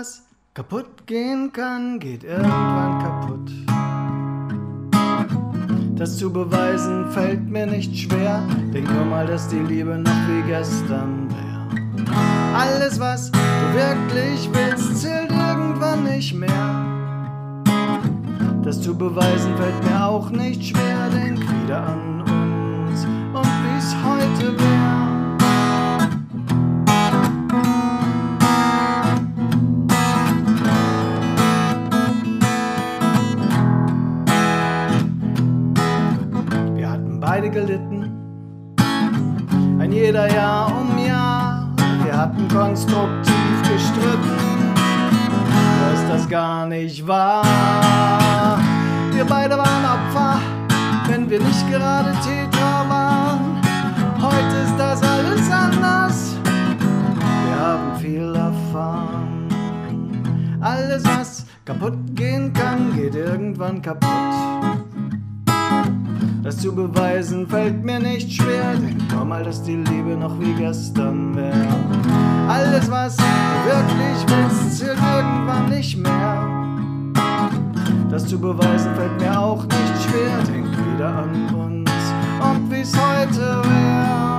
was kaputt gehen kann, geht irgendwann kaputt. Das zu beweisen fällt mir nicht schwer. Denk nur mal, dass die Liebe noch wie gestern wär. Alles, was du wirklich willst, zählt irgendwann nicht mehr. Das zu beweisen fällt mir auch nicht schwer. Denk wieder an beide gelitten, ein jeder Jahr um Jahr. Wir hatten konstruktiv gestritten, dass das gar nicht wahr. Wir beide waren Opfer, wenn wir nicht gerade Täter waren. Heute ist das alles anders. Wir haben viel erfahren. Alles, was kaputt gehen kann, geht irgendwann kaputt. Das zu beweisen fällt mir nicht schwer. Denk nur mal, dass die Liebe noch wie gestern wär. Alles, was du wirklich willst, zählt irgendwann nicht mehr. Das zu beweisen fällt mir auch nicht schwer. Denk wieder an uns und wie's heute wär.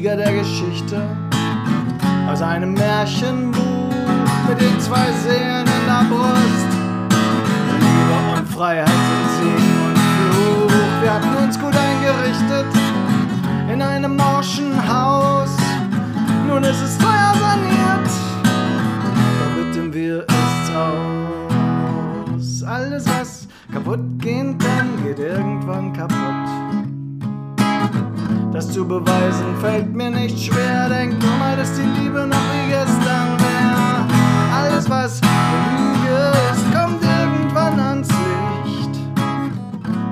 Sieger der Geschichte aus einem Märchenbuch mit den zwei Seelen in der Brust. Liebe und Freiheit sind Segen und Fluch. Wir hatten uns gut eingerichtet in einem morschen Haus. Nun ist es teuer saniert, doch bitten wir es aus. Alles, was kaputt gehen kann, geht irgendwann kaputt. Das zu beweisen fällt mir nicht schwer. Denk nur mal, dass die Liebe noch wie gestern wär. Alles, was Lüge ist, kommt irgendwann ans Licht.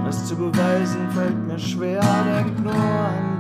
Das zu beweisen fällt mir schwer. Denk nur an